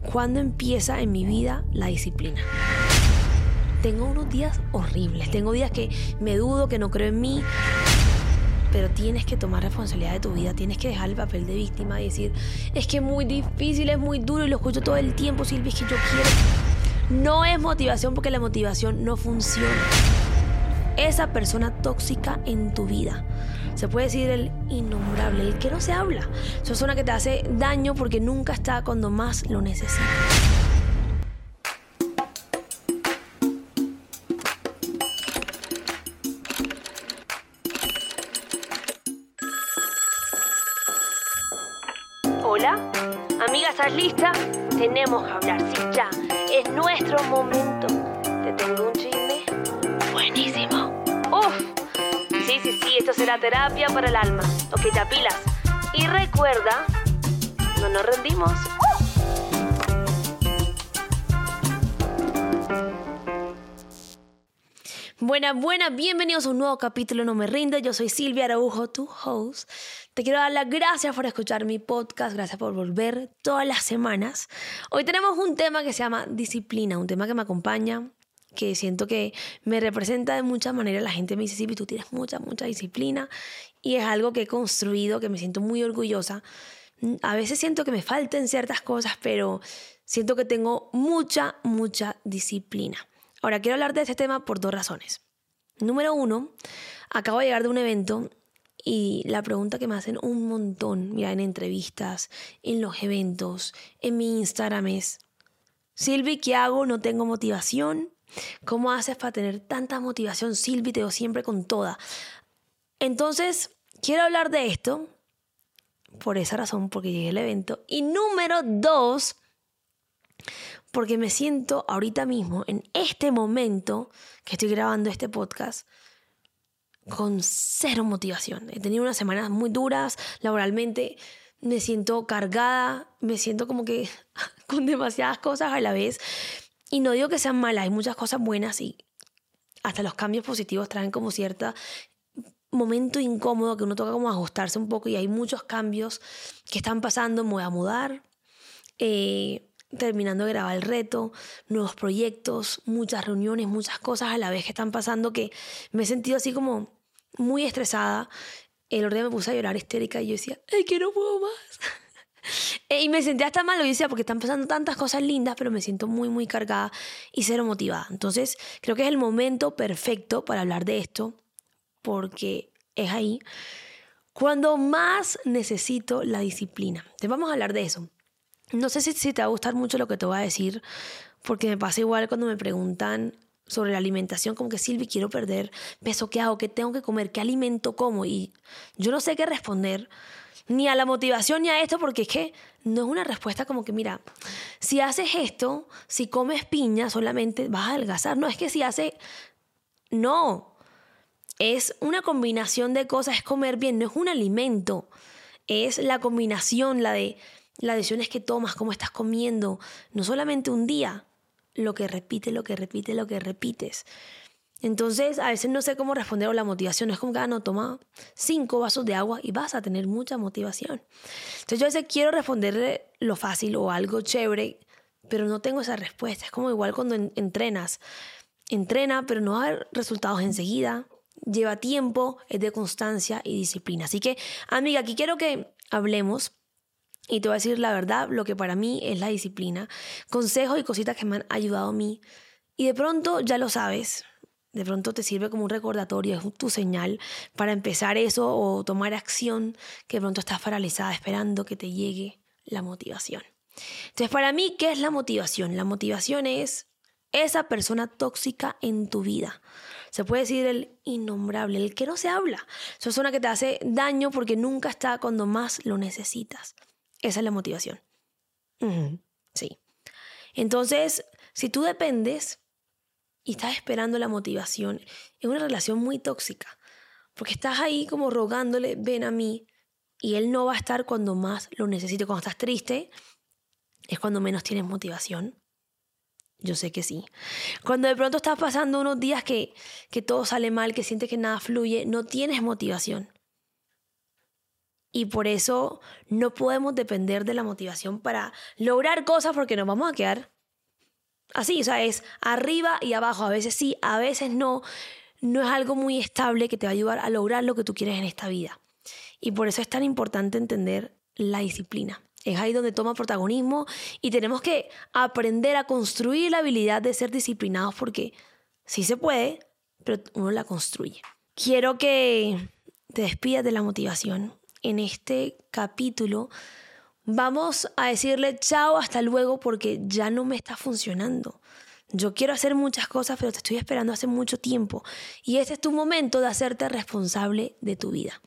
¿cuándo empieza en mi vida la disciplina? Tengo unos días horribles, tengo días que me dudo, que no creo en mí, pero tienes que tomar responsabilidad de tu vida, tienes que dejar el papel de víctima y decir, es que es muy difícil, es muy duro y lo escucho todo el tiempo, Silvia, es que yo quiero. No es motivación porque la motivación no funciona. Esa persona tóxica en tu vida. Se puede decir el innombrable, el que no se habla. Esa persona que te hace daño porque nunca está cuando más lo necesitas. Hola, amiga, ¿estás lista? Tenemos que hablar, será terapia para el alma. Ok, te pilas. Y recuerda, no nos rendimos. Buenas, buenas, bienvenidos a un nuevo capítulo No Me Rinde. Yo soy Silvia Araujo, tu host. Te quiero dar las gracias por escuchar mi podcast, gracias por volver todas las semanas. Hoy tenemos un tema que se llama disciplina, un tema que me acompaña, que siento que me representa de muchas maneras. La gente me dice, Silvia, tú tienes mucha, mucha disciplina y es algo que he construido, que me siento muy orgullosa. A veces siento que me faltan ciertas cosas, pero siento que tengo mucha, mucha disciplina. Ahora, quiero hablar de este tema por dos razones. Número uno, acabo de llegar de un evento y la pregunta que me hacen un montón, mira, en entrevistas, en los eventos, en mi Instagram es, Silvi, ¿qué hago? No tengo motivación. ¿Cómo haces para tener tanta motivación, Silvi? Te siempre con toda. Entonces, quiero hablar de esto por esa razón, porque llegué al evento. Y número dos, porque me siento ahorita mismo, en este momento que estoy grabando este podcast, con cero motivación. He tenido unas semanas muy duras laboralmente, me siento cargada, me siento como que con demasiadas cosas a la vez. Y no digo que sean malas, hay muchas cosas buenas y hasta los cambios positivos traen como cierto momento incómodo que uno toca como ajustarse un poco y hay muchos cambios que están pasando, me voy a mudar. Eh, terminando de grabar el reto, nuevos proyectos, muchas reuniones, muchas cosas a la vez que están pasando que me he sentido así como muy estresada. El otro día me puse a llorar histérica y yo decía, ¡ay, que no puedo más! y me sentía hasta mal, lo decía, porque están pasando tantas cosas lindas, pero me siento muy, muy cargada y cero motivada. Entonces, creo que es el momento perfecto para hablar de esto, porque es ahí cuando más necesito la disciplina. Entonces, vamos a hablar de eso. No sé si, si te va a gustar mucho lo que te voy a decir, porque me pasa igual cuando me preguntan sobre la alimentación, como que Silvi, quiero perder peso, ¿qué hago? ¿Qué tengo que comer? ¿Qué alimento como? Y yo no sé qué responder, ni a la motivación ni a esto, porque es que no es una respuesta como que, mira, si haces esto, si comes piña, solamente vas a adelgazar. No, es que si hace... No, es una combinación de cosas, es comer bien, no es un alimento, es la combinación, la de las decisiones que tomas, cómo estás comiendo, no solamente un día, lo que repites, lo que repites, lo que repites. Entonces, a veces no sé cómo responder a la motivación. Es como que, ah, no, toma cinco vasos de agua y vas a tener mucha motivación. Entonces, yo a veces quiero responderle lo fácil o algo chévere, pero no tengo esa respuesta. Es como igual cuando entrenas. Entrena, pero no hay resultados enseguida. Lleva tiempo, es de constancia y disciplina. Así que, amiga, aquí quiero que hablemos y te voy a decir la verdad, lo que para mí es la disciplina. Consejos y cositas que me han ayudado a mí. Y de pronto ya lo sabes. De pronto te sirve como un recordatorio, es tu señal para empezar eso o tomar acción que de pronto estás paralizada esperando que te llegue la motivación. Entonces, para mí, ¿qué es la motivación? La motivación es esa persona tóxica en tu vida. Se puede decir el innombrable, el que no se habla. Esa persona que te hace daño porque nunca está cuando más lo necesitas. Esa es la motivación. Sí. Entonces, si tú dependes y estás esperando la motivación, es una relación muy tóxica, porque estás ahí como rogándole, ven a mí, y él no va a estar cuando más lo necesite. Cuando estás triste, es cuando menos tienes motivación. Yo sé que sí. Cuando de pronto estás pasando unos días que, que todo sale mal, que sientes que nada fluye, no tienes motivación. Y por eso no podemos depender de la motivación para lograr cosas porque nos vamos a quedar así, o sea, es arriba y abajo, a veces sí, a veces no. No es algo muy estable que te va a ayudar a lograr lo que tú quieres en esta vida. Y por eso es tan importante entender la disciplina. Es ahí donde toma protagonismo y tenemos que aprender a construir la habilidad de ser disciplinados porque sí se puede, pero uno la construye. Quiero que te despidas de la motivación. En este capítulo vamos a decirle chao hasta luego porque ya no me está funcionando. Yo quiero hacer muchas cosas, pero te estoy esperando hace mucho tiempo. Y este es tu momento de hacerte responsable de tu vida.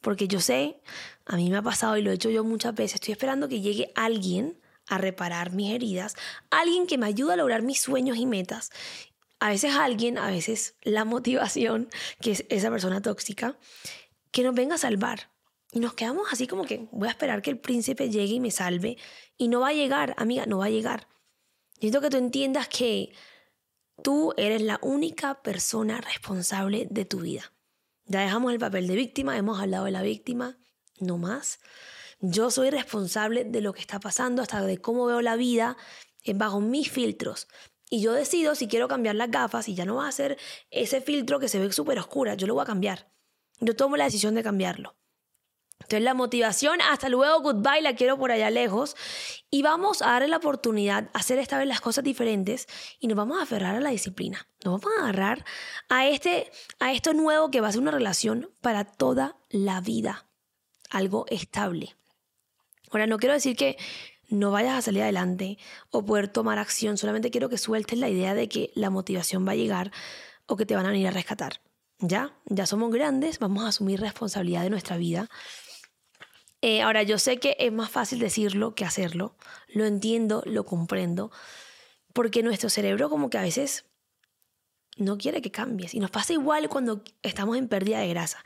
Porque yo sé, a mí me ha pasado y lo he hecho yo muchas veces, estoy esperando que llegue alguien a reparar mis heridas, alguien que me ayude a lograr mis sueños y metas. A veces alguien, a veces la motivación, que es esa persona tóxica, que nos venga a salvar. Y nos quedamos así como que voy a esperar que el príncipe llegue y me salve. Y no va a llegar, amiga, no va a llegar. Necesito que tú entiendas que tú eres la única persona responsable de tu vida. Ya dejamos el papel de víctima, hemos hablado de la víctima, no más. Yo soy responsable de lo que está pasando, hasta de cómo veo la vida bajo mis filtros. Y yo decido si quiero cambiar las gafas y ya no va a ser ese filtro que se ve súper oscura, yo lo voy a cambiar. Yo tomo la decisión de cambiarlo. Entonces la motivación, hasta luego, goodbye, la quiero por allá lejos. Y vamos a darle la oportunidad a hacer esta vez las cosas diferentes y nos vamos a aferrar a la disciplina. Nos vamos a agarrar a, este, a esto nuevo que va a ser una relación para toda la vida. Algo estable. Ahora, no quiero decir que no vayas a salir adelante o poder tomar acción, solamente quiero que sueltes la idea de que la motivación va a llegar o que te van a venir a rescatar. Ya, ya somos grandes, vamos a asumir responsabilidad de nuestra vida eh, ahora, yo sé que es más fácil decirlo que hacerlo. Lo entiendo, lo comprendo. Porque nuestro cerebro como que a veces no quiere que cambies. Y nos pasa igual cuando estamos en pérdida de grasa.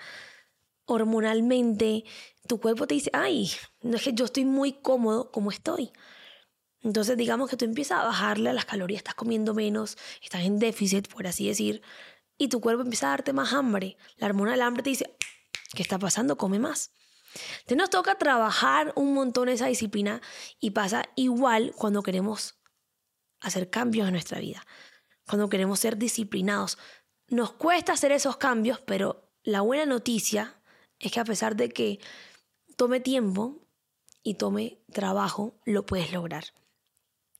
Hormonalmente, tu cuerpo te dice, ay, no es que yo estoy muy cómodo como estoy. Entonces, digamos que tú empiezas a bajarle a las calorías, estás comiendo menos, estás en déficit, por así decir, y tu cuerpo empieza a darte más hambre. La hormona del hambre te dice, ¿qué está pasando? Come más. Entonces nos toca trabajar un montón esa disciplina y pasa igual cuando queremos hacer cambios en nuestra vida, cuando queremos ser disciplinados. Nos cuesta hacer esos cambios, pero la buena noticia es que a pesar de que tome tiempo y tome trabajo, lo puedes lograr.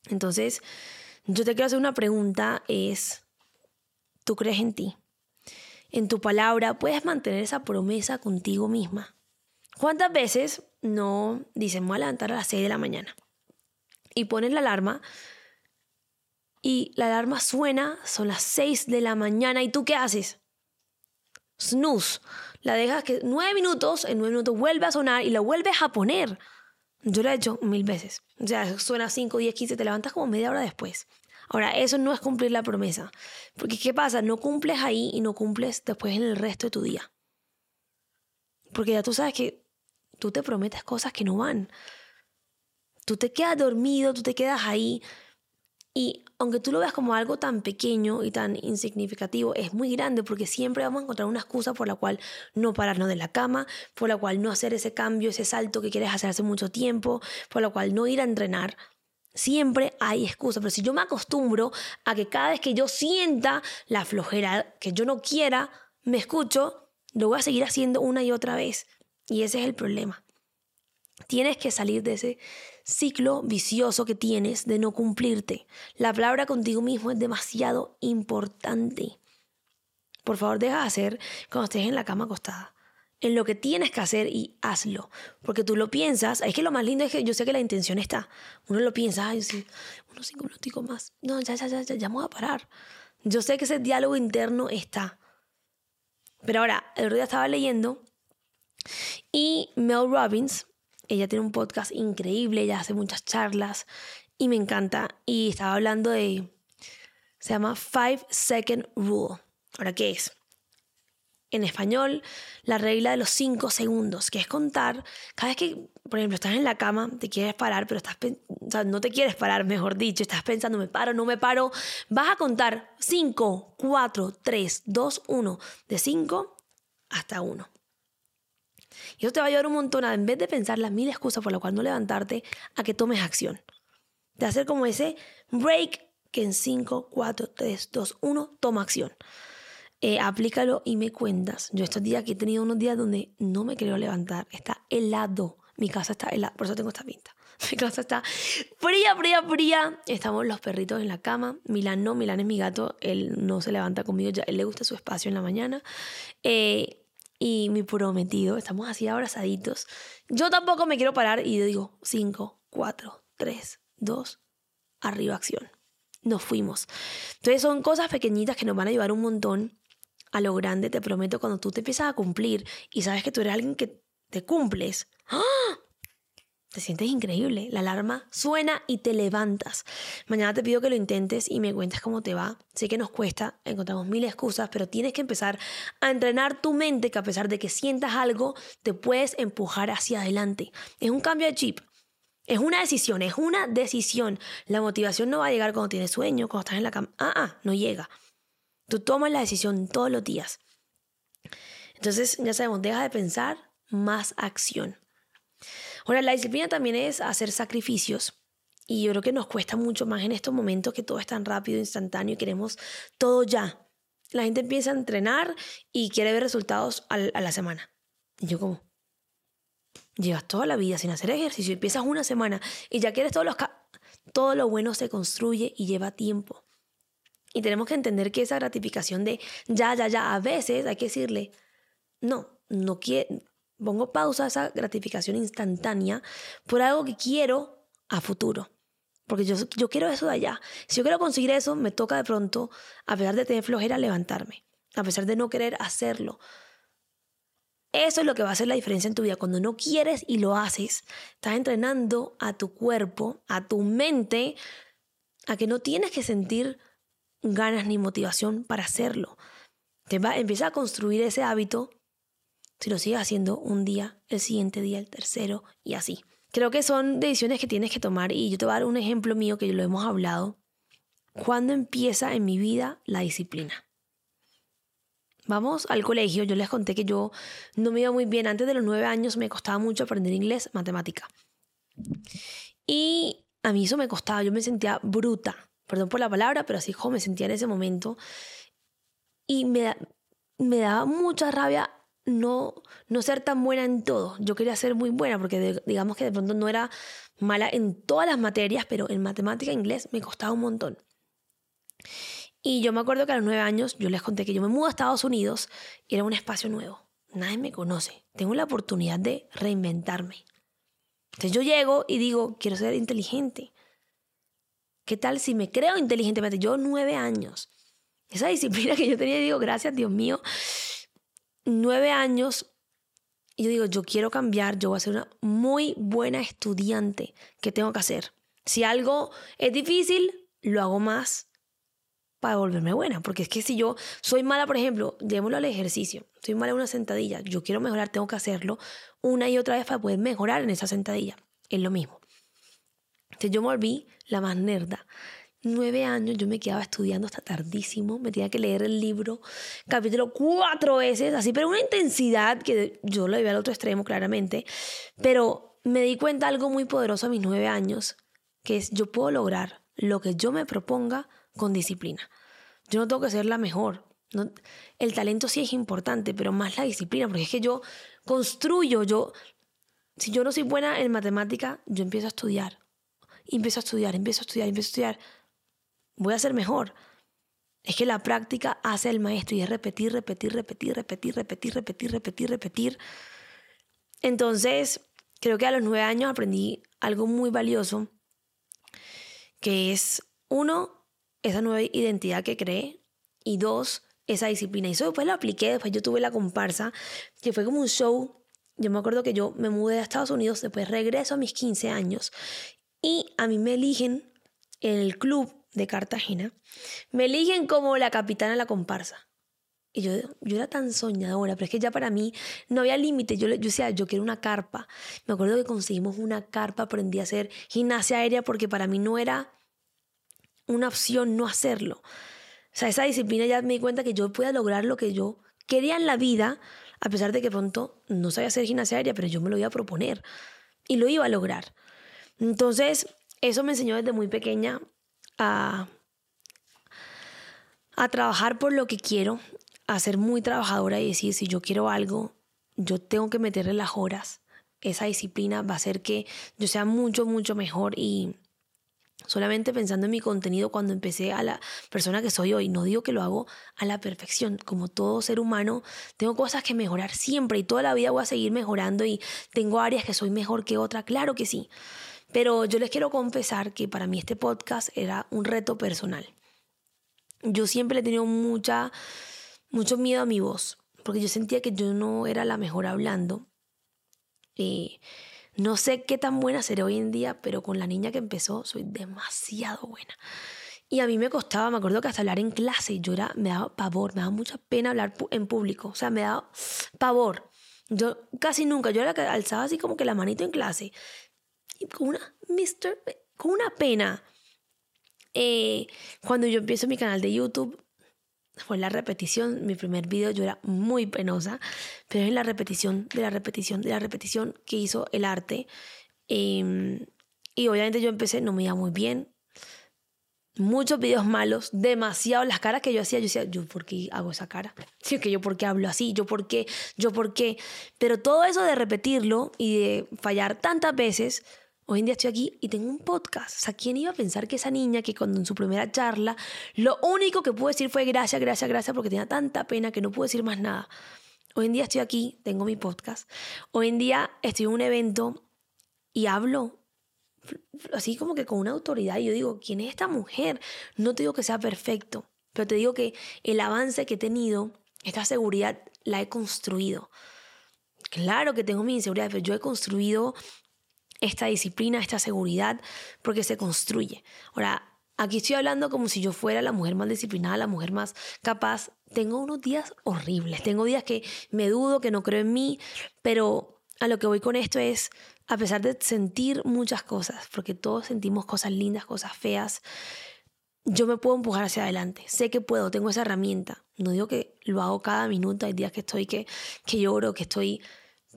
Entonces, yo te quiero hacer una pregunta, es, ¿tú crees en ti? En tu palabra, ¿puedes mantener esa promesa contigo misma? ¿Cuántas veces no dicen, voy a levantar a las 6 de la mañana? Y ponen la alarma y la alarma suena, son las 6 de la mañana y tú qué haces? Snooze. La dejas que 9 minutos, en 9 minutos vuelve a sonar y la vuelves a poner. Yo lo he hecho mil veces. O sea, suena 5, 10, 15, te levantas como media hora después. Ahora, eso no es cumplir la promesa. Porque ¿qué pasa? No cumples ahí y no cumples después en el resto de tu día. Porque ya tú sabes que tú te prometes cosas que no van. Tú te quedas dormido, tú te quedas ahí. Y aunque tú lo veas como algo tan pequeño y tan insignificativo, es muy grande porque siempre vamos a encontrar una excusa por la cual no pararnos de la cama, por la cual no hacer ese cambio, ese salto que quieres hacer hace mucho tiempo, por la cual no ir a entrenar. Siempre hay excusa, pero si yo me acostumbro a que cada vez que yo sienta la flojera, que yo no quiera, me escucho, lo voy a seguir haciendo una y otra vez. Y ese es el problema. Tienes que salir de ese ciclo vicioso que tienes de no cumplirte. La palabra contigo mismo es demasiado importante. Por favor, deja de hacer cuando estés en la cama acostada. En lo que tienes que hacer y hazlo. Porque tú lo piensas. Es que lo más lindo es que yo sé que la intención está. Uno lo piensa, ay, sí, unos cinco minutos más. No, ya, ya, ya, ya, ya vamos a parar. Yo sé que ese diálogo interno está. Pero ahora, el otro día estaba leyendo y Mel Robbins, ella tiene un podcast increíble, ella hace muchas charlas y me encanta. Y estaba hablando de, se llama Five Second Rule. Ahora, ¿qué es? En español, la regla de los cinco segundos, que es contar, cada vez que, por ejemplo, estás en la cama, te quieres parar, pero estás, o sea, no te quieres parar, mejor dicho, estás pensando, me paro, no me paro, vas a contar 5, 4, 3, 2, 1, de 5 hasta 1. Y eso te va a ayudar un montón a, en vez de pensar las mil excusas por las cuales no levantarte, a que tomes acción. De hacer como ese break que en 5, 4, 3, 2, 1, toma acción. Eh, aplícalo y me cuentas. Yo estos días que he tenido unos días donde no me quiero levantar, está helado. Mi casa está helada, por eso tengo esta pinta. Mi casa está fría, fría, fría. Estamos los perritos en la cama. Milán no, Milán es mi gato. Él no se levanta conmigo, ya él le gusta su espacio en la mañana. Eh, y mi prometido, estamos así abrazaditos. Yo tampoco me quiero parar y digo 5, 4, 3, 2, arriba acción. Nos fuimos. Entonces son cosas pequeñitas que nos van a ayudar un montón a lo grande, te prometo, cuando tú te empiezas a cumplir y sabes que tú eres alguien que te cumples. ¡ah! Te sientes increíble. La alarma suena y te levantas. Mañana te pido que lo intentes y me cuentes cómo te va. Sé que nos cuesta, encontramos mil excusas, pero tienes que empezar a entrenar tu mente que a pesar de que sientas algo, te puedes empujar hacia adelante. Es un cambio de chip. Es una decisión, es una decisión. La motivación no va a llegar cuando tienes sueño, cuando estás en la cama. Ah, ah, no llega. Tú tomas la decisión todos los días. Entonces, ya sabemos, deja de pensar, más acción. Ahora, la disciplina también es hacer sacrificios. Y yo creo que nos cuesta mucho más en estos momentos que todo es tan rápido, instantáneo y queremos todo ya. La gente empieza a entrenar y quiere ver resultados a la semana. Y yo como, llevas toda la vida sin hacer ejercicio, empiezas una semana y ya quieres todos los... Todo lo bueno se construye y lleva tiempo. Y tenemos que entender que esa gratificación de ya, ya, ya, a veces hay que decirle, no, no quiero, pongo pausa a esa gratificación instantánea por algo que quiero a futuro. Porque yo, yo quiero eso de allá. Si yo quiero conseguir eso, me toca de pronto, a pesar de tener flojera, levantarme. A pesar de no querer hacerlo. Eso es lo que va a hacer la diferencia en tu vida. Cuando no quieres y lo haces, estás entrenando a tu cuerpo, a tu mente, a que no tienes que sentir ganas ni motivación para hacerlo. Te va, empieza a construir ese hábito si lo sigues haciendo un día, el siguiente día, el tercero y así. Creo que son decisiones que tienes que tomar y yo te voy a dar un ejemplo mío que lo hemos hablado. ¿Cuándo empieza en mi vida la disciplina? Vamos al colegio, yo les conté que yo no me iba muy bien. Antes de los nueve años me costaba mucho aprender inglés, matemática. Y a mí eso me costaba, yo me sentía bruta perdón por la palabra, pero así como me sentía en ese momento. Y me, me daba mucha rabia no, no ser tan buena en todo. Yo quería ser muy buena porque digamos que de pronto no era mala en todas las materias, pero en matemática e inglés me costaba un montón. Y yo me acuerdo que a los nueve años yo les conté que yo me mudé a Estados Unidos y era un espacio nuevo. Nadie me conoce. Tengo la oportunidad de reinventarme. Entonces yo llego y digo, quiero ser inteligente. ¿Qué tal si me creo inteligentemente? Yo nueve años. Esa disciplina que yo tenía, digo, gracias Dios mío, nueve años. Y yo digo, yo quiero cambiar, yo voy a ser una muy buena estudiante. ¿Qué tengo que hacer? Si algo es difícil, lo hago más para volverme buena. Porque es que si yo soy mala, por ejemplo, llevémoslo al ejercicio, soy mala en una sentadilla, yo quiero mejorar, tengo que hacerlo una y otra vez para poder mejorar en esa sentadilla. Es lo mismo. Entonces yo me volví la más nerda. Nueve años yo me quedaba estudiando hasta tardísimo, me tenía que leer el libro, capítulo cuatro veces, así, pero una intensidad que yo lo llevé al otro extremo claramente, pero me di cuenta algo muy poderoso a mis nueve años, que es yo puedo lograr lo que yo me proponga con disciplina. Yo no tengo que ser la mejor. el talento sí es importante, pero más la disciplina, porque es que yo construyo, yo, si yo no soy buena en matemática, yo empiezo a estudiar empiezo a estudiar, empiezo a estudiar, empiezo a estudiar. Voy a ser mejor. Es que la práctica hace el maestro y es repetir, repetir, repetir, repetir, repetir, repetir, repetir, repetir. Entonces, creo que a los nueve años aprendí algo muy valioso, que es, uno, esa nueva identidad que creé, y dos, esa disciplina. Y eso después lo apliqué, después yo tuve la comparsa, que fue como un show. Yo me acuerdo que yo me mudé a Estados Unidos, después regreso a mis 15 años y a mí me eligen en el club de Cartagena, me eligen como la capitana de la comparsa. Y yo, yo era tan soñadora, pero es que ya para mí no había límite. Yo, yo decía, yo quiero una carpa. Me acuerdo que conseguimos una carpa, aprendí a hacer gimnasia aérea porque para mí no era una opción no hacerlo. O sea, esa disciplina ya me di cuenta que yo podía lograr lo que yo quería en la vida a pesar de que pronto no sabía hacer gimnasia aérea, pero yo me lo iba a proponer y lo iba a lograr. Entonces, eso me enseñó desde muy pequeña a, a trabajar por lo que quiero, a ser muy trabajadora y decir, si yo quiero algo, yo tengo que meterle las horas. Esa disciplina va a hacer que yo sea mucho, mucho mejor y solamente pensando en mi contenido cuando empecé a la persona que soy hoy. No digo que lo hago a la perfección. Como todo ser humano, tengo cosas que mejorar siempre y toda la vida voy a seguir mejorando y tengo áreas que soy mejor que otra. Claro que sí. Pero yo les quiero confesar que para mí este podcast era un reto personal. Yo siempre he tenido mucha, mucho miedo a mi voz, porque yo sentía que yo no era la mejor hablando. Y no sé qué tan buena seré hoy en día, pero con la niña que empezó soy demasiado buena. Y a mí me costaba, me acuerdo que hasta hablar en clase, yo me daba pavor, me daba mucha pena hablar en público, o sea, me daba pavor. Yo casi nunca, yo era que alzaba así como que la manito en clase, con una, mister, con una pena. Eh, cuando yo empiezo mi canal de YouTube, fue la repetición, mi primer video yo era muy penosa, pero es la repetición, de la repetición, de la repetición que hizo el arte. Em, y obviamente yo empecé, no me iba muy bien. Muchos videos malos, demasiado las caras que yo hacía, yo decía, yo por qué hago esa cara, sí, que yo por qué hablo así, yo por qué, yo por qué, pero todo eso de repetirlo y de fallar tantas veces, Hoy en día estoy aquí y tengo un podcast. O sea, ¿quién iba a pensar que esa niña que cuando en su primera charla lo único que pudo decir fue gracias, gracias, gracias porque tenía tanta pena que no pudo decir más nada? Hoy en día estoy aquí, tengo mi podcast. Hoy en día estoy en un evento y hablo así como que con una autoridad y yo digo, ¿quién es esta mujer? No te digo que sea perfecto, pero te digo que el avance que he tenido, esta seguridad la he construido. Claro que tengo mi inseguridad, pero yo he construido esta disciplina, esta seguridad, porque se construye. Ahora, aquí estoy hablando como si yo fuera la mujer más disciplinada, la mujer más capaz. Tengo unos días horribles, tengo días que me dudo, que no creo en mí, pero a lo que voy con esto es, a pesar de sentir muchas cosas, porque todos sentimos cosas lindas, cosas feas, yo me puedo empujar hacia adelante. Sé que puedo, tengo esa herramienta. No digo que lo hago cada minuto, hay días que estoy que, que lloro, que estoy...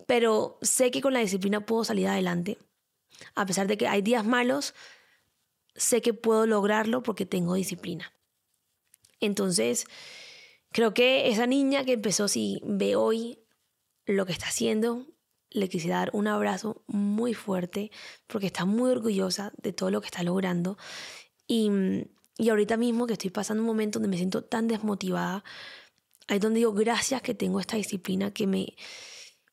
Pero sé que con la disciplina puedo salir adelante. A pesar de que hay días malos, sé que puedo lograrlo porque tengo disciplina. Entonces, creo que esa niña que empezó, si ve hoy lo que está haciendo, le quisiera dar un abrazo muy fuerte porque está muy orgullosa de todo lo que está logrando. Y, y ahorita mismo que estoy pasando un momento donde me siento tan desmotivada, ahí es donde digo gracias que tengo esta disciplina que me,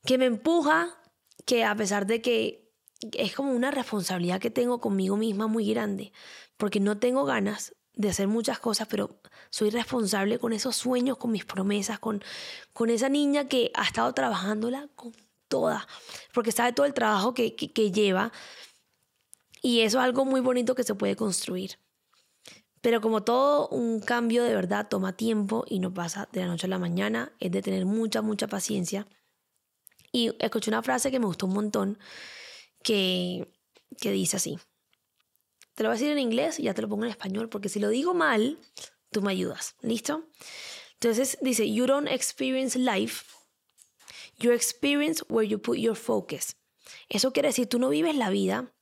que me empuja, que a pesar de que es como una responsabilidad que tengo conmigo misma muy grande, porque no tengo ganas de hacer muchas cosas, pero soy responsable con esos sueños, con mis promesas, con, con esa niña que ha estado trabajándola con toda, porque sabe todo el trabajo que, que lleva y eso es algo muy bonito que se puede construir. Pero como todo un cambio de verdad toma tiempo y no pasa de la noche a la mañana, es de tener mucha, mucha paciencia. Y escuché una frase que me gustó un montón, que, dice así. Te lo voy a decir en inglés y ya te lo pongo en español, porque si lo digo mal, tú me ayudas. ¿Listo? Entonces dice, you don't experience life, you experience where you put your focus. Eso quiere decir, tú no vives la vida,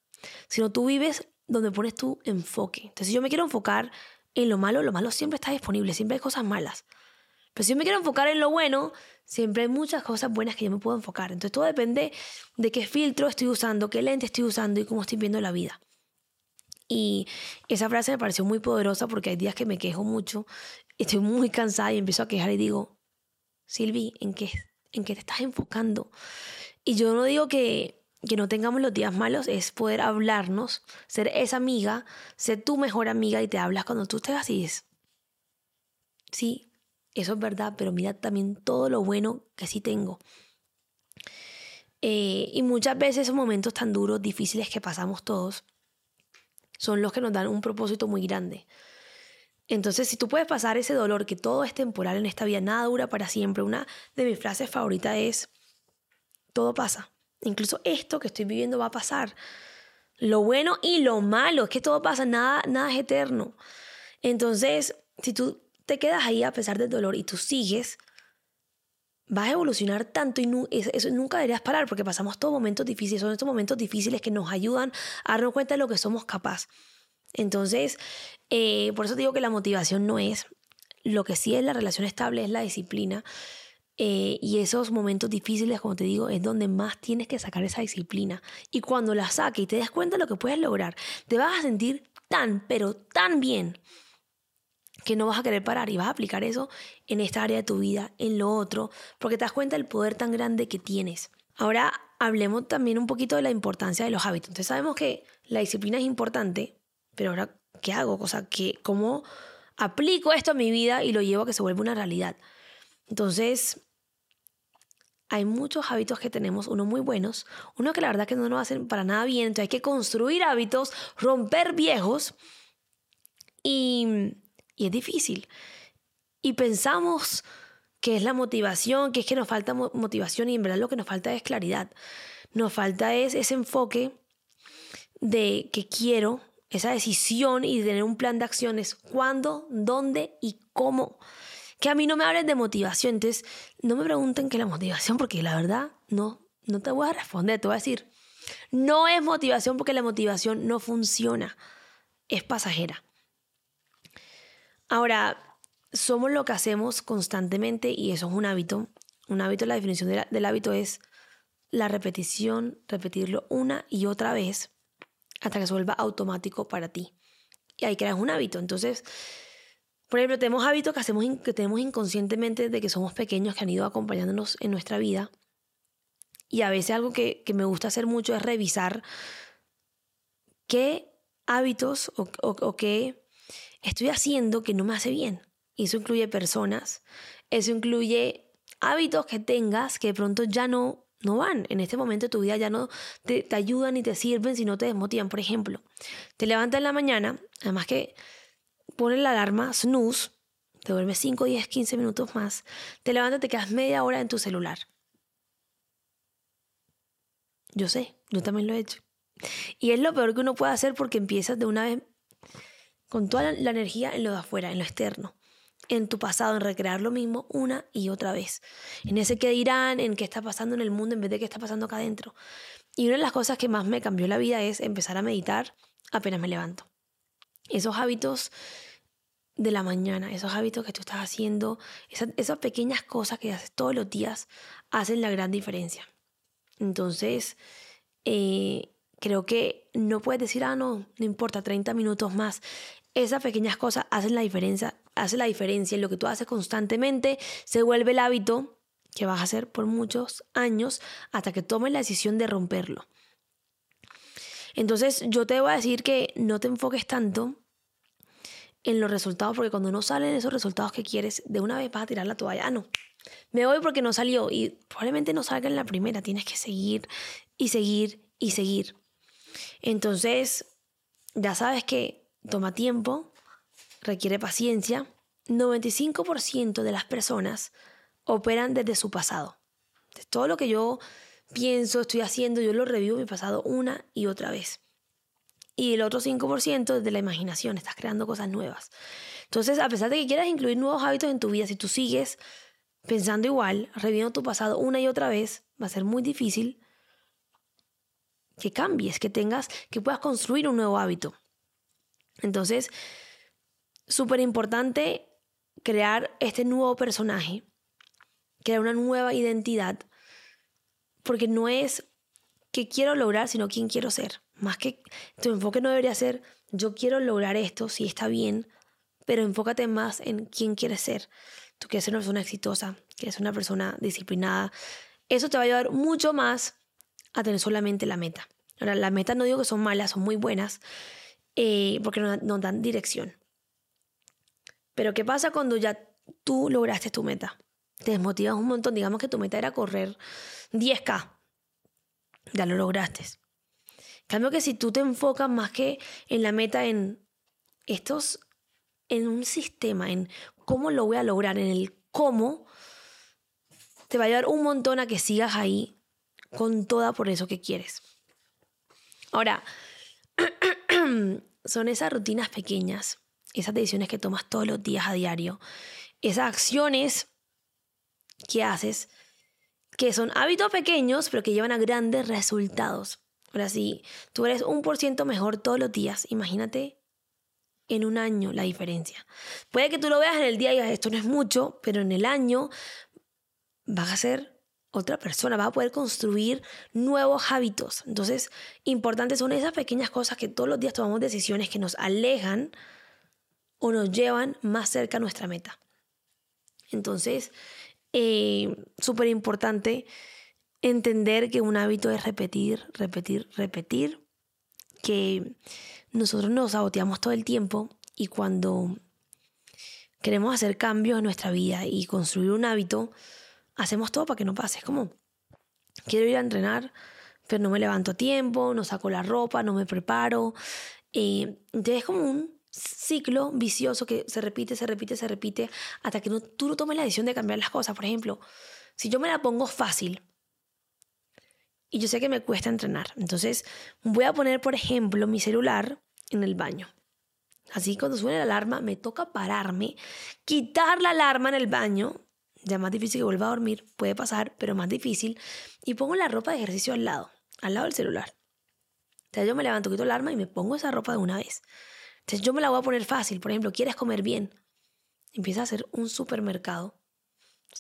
sino tú vives donde pones tu enfoque. Entonces, si yo me quiero enfocar en lo malo, lo malo siempre está disponible, siempre hay cosas malas. Pero si yo me quiero enfocar en lo bueno, siempre hay muchas cosas buenas que yo me puedo enfocar. Entonces todo depende de qué filtro estoy usando, qué lente estoy usando y cómo estoy viendo la vida. Y esa frase me pareció muy poderosa porque hay días que me quejo mucho, estoy muy cansada y empiezo a quejar y digo, Silvi, ¿en qué, en qué te estás enfocando? Y yo no digo que, que no tengamos los días malos, es poder hablarnos, ser esa amiga, ser tu mejor amiga y te hablas cuando tú estés así. Sí, eso es verdad, pero mira también todo lo bueno que sí tengo. Eh, y muchas veces esos momentos tan duros, difíciles que pasamos todos, son los que nos dan un propósito muy grande. Entonces, si tú puedes pasar ese dolor, que todo es temporal en esta vida, nada dura para siempre, una de mis frases favoritas es, todo pasa. Incluso esto que estoy viviendo va a pasar. Lo bueno y lo malo, es que todo pasa, nada, nada es eterno. Entonces, si tú te quedas ahí a pesar del dolor y tú sigues, vas a evolucionar tanto y eso, nunca deberías parar porque pasamos todos momentos difíciles. Son estos momentos difíciles que nos ayudan a darnos cuenta de lo que somos capaz. Entonces, eh, por eso digo que la motivación no es. Lo que sí es la relación estable es la disciplina. Eh, y esos momentos difíciles, como te digo, es donde más tienes que sacar esa disciplina. Y cuando la saques y te das cuenta de lo que puedes lograr, te vas a sentir tan, pero tan bien que no vas a querer parar y vas a aplicar eso en esta área de tu vida, en lo otro, porque te das cuenta del poder tan grande que tienes. Ahora hablemos también un poquito de la importancia de los hábitos. Entonces sabemos que la disciplina es importante, pero ahora, ¿qué hago? O sea, ¿cómo aplico esto a mi vida y lo llevo a que se vuelva una realidad? Entonces, hay muchos hábitos que tenemos, unos muy buenos, uno que la verdad que no nos hacen para nada bien, entonces hay que construir hábitos, romper viejos y y es difícil. Y pensamos que es la motivación, que es que nos falta motivación y en verdad lo que nos falta es claridad. Nos falta es ese enfoque de que quiero, esa decisión y tener un plan de acciones, cuándo, dónde y cómo. Que a mí no me hablen de motivación, entonces no me pregunten qué es la motivación porque la verdad no, no te voy a responder, te voy a decir, no es motivación porque la motivación no funciona, es pasajera. Ahora, somos lo que hacemos constantemente y eso es un hábito. Un hábito, la definición del hábito es la repetición, repetirlo una y otra vez hasta que se vuelva automático para ti. Y ahí creas un hábito. Entonces, por ejemplo, tenemos hábitos que, hacemos, que tenemos inconscientemente de que somos pequeños, que han ido acompañándonos en nuestra vida. Y a veces algo que, me gusta hacer mucho es revisar qué hábitos o, o qué estoy haciendo que no me hace bien. Y eso incluye personas, eso incluye hábitos que tengas que de pronto ya no, no van. En este momento de tu vida ya no te, te ayudan ni te sirven si no te desmotivan. Por ejemplo, te levantas en la mañana, además que pones la alarma, snooze, te duermes 5, 10, 15 minutos más, te levantas, te quedas media hora en tu celular. Yo sé, yo también lo he hecho. Y es lo peor que uno puede hacer porque empiezas de una vez con toda la energía en lo de afuera, en lo externo, en tu pasado, en recrear lo mismo una y otra vez, en ese que dirán, en qué está pasando en el mundo en vez de qué está pasando acá adentro. Y una de las cosas que más me cambió la vida es empezar a meditar apenas me levanto. Esos hábitos de la mañana, esos hábitos que tú estás haciendo, esas, pequeñas cosas que haces todos los días, hacen la gran diferencia. Entonces, eh, creo que no puedes decir, ah, no, no importa, 30 minutos más. Esas pequeñas cosas hacen la diferencia, hace la diferencia en lo que tú haces constantemente, se vuelve el hábito que vas a hacer por muchos años hasta que tomes la decisión de romperlo. Entonces yo te voy a decir que no te enfoques tanto en los resultados, porque cuando no salen esos resultados que quieres, de una vez vas a tirar la toalla. Ah, no, me voy porque no salió y probablemente no salga en la primera, tienes que seguir y seguir y seguir. Entonces, ya sabes que toma tiempo, requiere paciencia. 95% de las personas operan desde su pasado. todo lo que yo pienso, estoy haciendo, yo lo revivo mi pasado una y otra vez. Y el otro 5% desde la imaginación, estás creando cosas nuevas. Entonces, a pesar de que quieras incluir nuevos hábitos en tu vida, si tú sigues pensando igual, reviviendo tu pasado una y otra vez, va a ser muy difícil que cambies, que tengas, que puedas construir un nuevo hábito. Entonces, súper importante crear este nuevo personaje, crear una nueva identidad, porque no es qué quiero lograr, sino quién quiero ser. Más que tu enfoque no debería ser yo quiero lograr esto, si está bien, pero enfócate más en quién quieres ser. Tú quieres ser una persona exitosa, quieres ser una persona disciplinada. Eso te va a ayudar mucho más a tener solamente la meta. Ahora, las metas no digo que son malas, son muy buenas, eh, porque nos, dan dirección. Pero ¿qué pasa cuando ya tú lograste tu meta? Te desmotivas un montón. Digamos que tu meta era correr 10K. Ya lo lograste. cambio que si tú te enfocas más que en la meta, en estos, en un sistema, en cómo lo voy a lograr, en el cómo, te va a ayudar un montón a que sigas ahí con toda por eso que quieres. Ahora, son esas rutinas pequeñas, esas decisiones que tomas todos los días a diario, esas acciones que haces que son hábitos pequeños, pero que llevan a grandes resultados. Ahora sí, tú eres un por ciento mejor todos los días. Imagínate en un año la diferencia. Puede que tú lo veas en el día y digas, esto no es mucho, pero en el año vas a ser otra persona, vas a poder construir nuevos hábitos. Entonces, importantes son esas pequeñas cosas que todos los días tomamos decisiones que nos alejan o nos llevan más cerca a nuestra meta. Entonces, eh, súper importante entender que un hábito es repetir, repetir, repetir, que nosotros nos saboteamos todo el tiempo y cuando queremos hacer cambios en nuestra vida y construir un hábito, hacemos todo para que no pase. Es como, quiero ir a entrenar, pero no me levanto a tiempo, no saco la ropa, no me preparo. Eh, entonces es como un ciclo vicioso que se repite, se repite, se repite, hasta que no, tú no tomes la decisión de cambiar las cosas. Por ejemplo, si yo me la pongo fácil y yo sé que me cuesta entrenar, entonces voy a poner, por ejemplo, mi celular en el baño. Así cuando suene la alarma, me toca pararme, quitar la alarma en el baño. Ya más difícil que vuelva a dormir, puede pasar, pero más difícil. Y pongo la ropa de ejercicio al lado, al lado del celular. Entonces yo me levanto, quito la alarma y me pongo esa ropa de una vez. Entonces yo me la voy a poner fácil. Por ejemplo, ¿quieres comer bien? Empieza a hacer un supermercado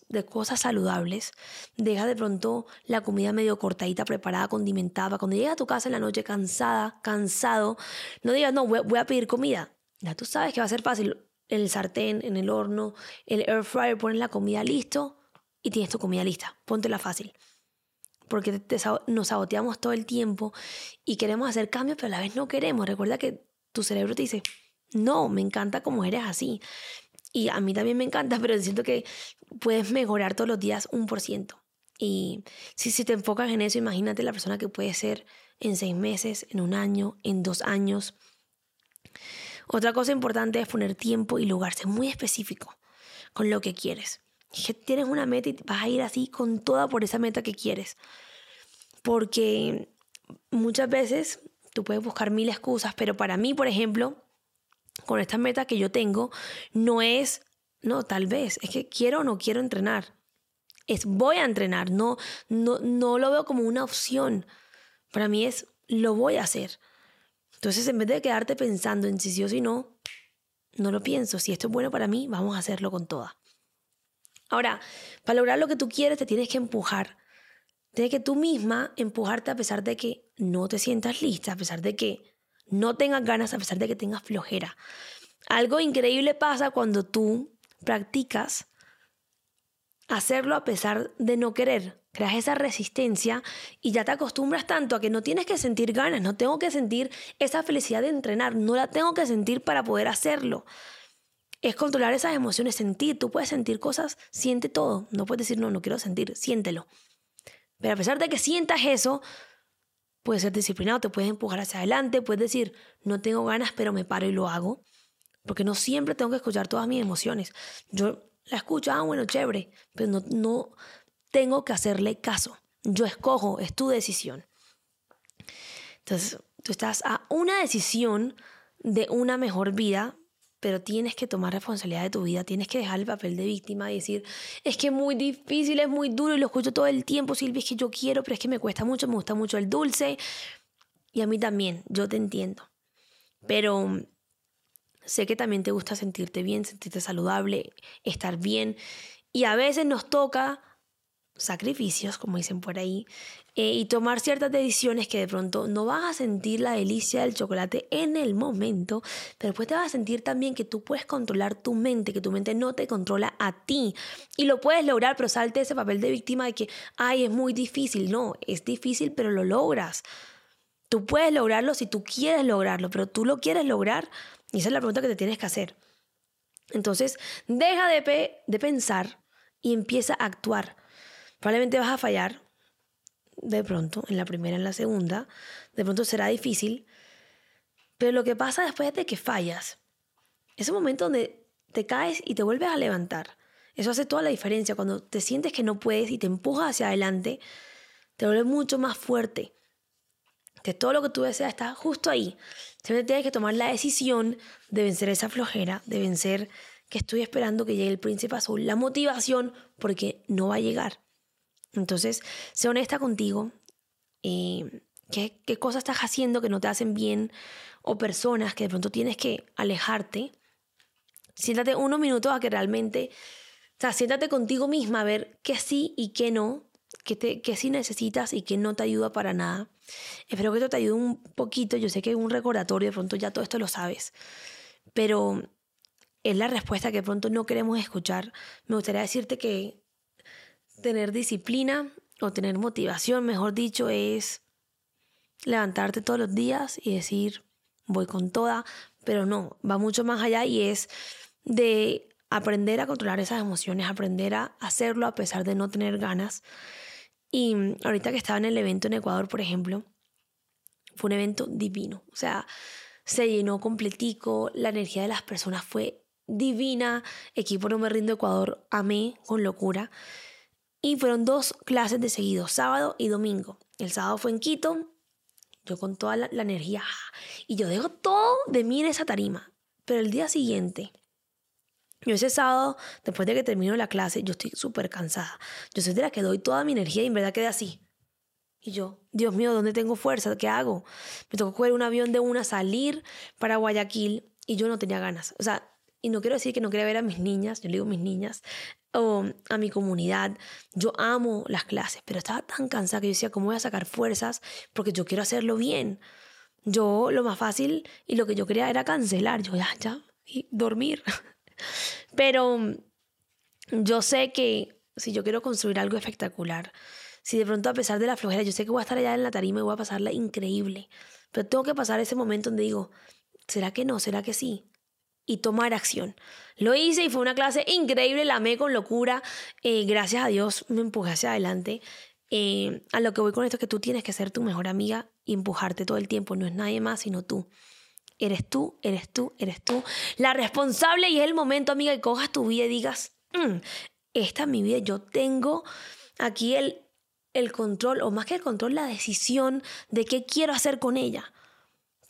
de cosas saludables. Deja de pronto la comida medio cortadita, preparada, condimentada. Cuando llegas a tu casa en la noche cansada, cansado, no digas, no, voy a pedir comida. Ya tú sabes que va a ser fácil. El sartén, en el horno, el air fryer, pones la comida listo y tienes tu comida lista. Póntela fácil. Porque nos saboteamos todo el tiempo y queremos hacer cambios, pero a la vez no queremos. Recuerda que tu cerebro te dice, no, me encanta como eres así. Y a mí también me encanta, pero siento que puedes mejorar todos los días un por ciento. Y si, si te enfocas en eso, imagínate la persona que puede ser en seis meses, en un año, en dos años. Otra cosa importante es poner tiempo y lugar, ser muy específico con lo que quieres. Que tienes una meta y vas a ir así con toda por esa meta que quieres. Porque muchas veces Tú puedes buscar mil excusas, pero para mí, por ejemplo, con esta meta que yo tengo, no es, no, tal vez, es que quiero o no quiero entrenar. Es voy a entrenar, no, no, no lo veo como una opción. Para mí es, lo voy a hacer. Entonces, en vez de quedarte pensando en si sí o si no, no lo pienso. Si esto es bueno para mí, vamos a hacerlo con toda. Ahora, para lograr lo que tú quieres, te tienes que empujar. Tienes que tú misma empujarte a pesar de que no te sientas lista, a pesar de que no tengas ganas, a pesar de que tengas flojera. Algo increíble pasa cuando tú practicas hacerlo a pesar de no querer. Creas esa resistencia y ya te acostumbras tanto a que no tienes que sentir ganas, no tengo que sentir esa felicidad de entrenar, no la tengo que sentir para poder hacerlo. Es controlar esas emociones, sentir. Tú puedes sentir cosas, siente todo. No puedes decir, no, no quiero sentir, siéntelo. Pero a pesar de que sientas eso, puedes ser disciplinado, te puedes empujar hacia adelante, puedes decir, no tengo ganas, pero me paro y lo hago. Porque no siempre tengo que escuchar todas mis emociones. Yo la escucho, ah, bueno, chévere, pero no, no tengo que hacerle caso. Yo escojo, es tu decisión. Entonces, tú estás a una decisión de una mejor vida pero tienes que tomar responsabilidad de tu vida, tienes que dejar el papel de víctima y decir, es que es muy difícil, es muy duro y lo escucho todo el tiempo, Silvia, es que yo quiero, pero es que me cuesta mucho, me gusta mucho el dulce. Y a mí también, yo te entiendo. Pero sé que también te gusta sentirte bien, sentirte saludable, estar bien. Y a veces nos toca sacrificios, como dicen por ahí, eh, y tomar ciertas decisiones que de pronto no vas a sentir la delicia del chocolate en el momento, pero después te vas a sentir también que tú puedes controlar tu mente, que tu mente no te controla a ti. Y lo puedes lograr, pero salte ese papel de víctima de que, ay, es muy difícil. No, es difícil, pero lo logras. Tú puedes lograrlo si tú quieres lograrlo, pero tú lo quieres lograr. Y esa es la pregunta que te tienes que hacer. Entonces, deja de, de pensar y empieza a actuar. Probablemente vas a fallar de pronto, en la primera, en la segunda, de pronto será difícil, pero lo que pasa después de que fallas, ese momento donde te caes y te vuelves a levantar, eso hace toda la diferencia. Cuando te sientes que no puedes y te empujas hacia adelante, te vuelves mucho más fuerte. Que todo lo que tú deseas está justo ahí. Siempre tienes que tomar la decisión de vencer esa flojera, de vencer que estoy esperando que llegue el príncipe azul, la motivación, porque no va a llegar. Entonces, sé honesta contigo. Eh, ¿qué, ¿Qué cosas estás haciendo que no te hacen bien? O personas que de pronto tienes que alejarte. Siéntate unos minutos a que realmente, o sea, siéntate contigo misma a ver qué sí y qué no, qué, te, qué sí necesitas y qué no te ayuda para nada. Espero que esto te ayude un poquito. Yo sé que es un recordatorio, de pronto ya todo esto lo sabes. Pero es la respuesta que de pronto no queremos escuchar. Me gustaría decirte que tener disciplina o tener motivación, mejor dicho, es levantarte todos los días y decir, voy con toda, pero no, va mucho más allá y es de aprender a controlar esas emociones, aprender a hacerlo a pesar de no tener ganas. Y ahorita que estaba en el evento en Ecuador, por ejemplo, fue un evento divino, o sea, se llenó completico, la energía de las personas fue divina, equipo no me rindo Ecuador, amé con locura. Y fueron dos clases de seguido, sábado y domingo. El sábado fue en Quito, yo con toda la, energía, y yo dejo todo de mí en esa tarima. Pero el día siguiente, yo ese sábado, después de que termino la clase, yo estoy súper cansada. Yo soy de la que doy toda mi energía y en verdad quedé así. Y yo, Dios mío, ¿dónde tengo fuerza? ¿Qué hago? Me tocó coger un avión de una, salir para Guayaquil y yo no tenía ganas. O sea, y no quiero decir que no quería ver a mis niñas, yo le digo mis niñas, o a mi comunidad. Yo amo las clases, pero estaba tan cansada que yo decía, ¿cómo voy a sacar fuerzas? Porque yo quiero hacerlo bien. Yo lo más fácil y lo que yo quería era cancelar. Yo ya, ya, y dormir. Pero yo sé que si yo quiero construir algo espectacular, si de pronto a pesar de la flojera, yo sé que voy a estar allá en la tarima y voy a pasarla increíble, pero tengo que pasar ese momento donde digo, ¿será que no? ¿Será que sí? Y tomar acción. Lo hice y fue una clase increíble, la amé con locura. Eh, gracias a Dios me empujé hacia adelante. Eh, a lo que voy con esto es que tú tienes que ser tu mejor amiga y empujarte todo el tiempo. No es nadie más sino tú. Eres tú, eres tú, eres tú. La responsable y es el momento, amiga, que cojas tu vida y digas, mm, esta es mi vida, yo tengo aquí el, el control, o más que el control, la decisión de qué quiero hacer con ella.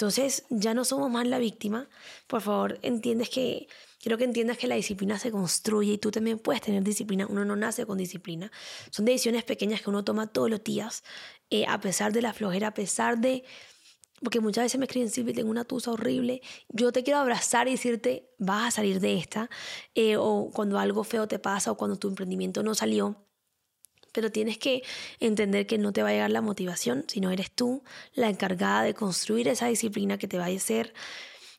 Entonces ya no somos más la víctima. Por favor, entiendes que quiero que entiendas que la disciplina se construye y tú también puedes tener disciplina. Uno no nace con disciplina. Son decisiones pequeñas que uno toma todos los días, eh, a pesar de la flojera, a pesar de... Porque muchas veces me escriben, Silvia, tengo una tusa horrible. Yo te quiero abrazar y decirte, vas a salir de esta. Eh, o cuando algo feo te pasa o cuando tu emprendimiento no salió pero tienes que entender que no te va a llegar la motivación, sino eres tú la encargada de construir esa disciplina que te va a hacer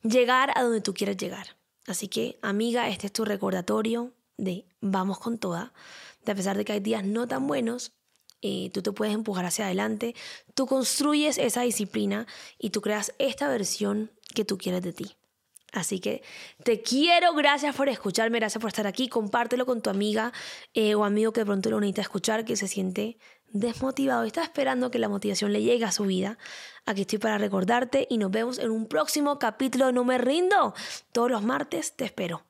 llegar a donde tú quieras llegar. Así que, amiga, este es tu recordatorio de vamos con toda. De a pesar de que hay días no tan buenos, eh, tú te puedes empujar hacia adelante, tú construyes esa disciplina y tú creas esta versión que tú quieres de ti. Así que te quiero, gracias por escucharme, gracias por estar aquí. Compártelo con tu amiga eh, o amigo que de pronto lo necesita escuchar, que se siente desmotivado y está esperando que la motivación le llegue a su vida. Aquí estoy para recordarte y nos vemos en un próximo capítulo No Me Rindo. Todos los martes te espero.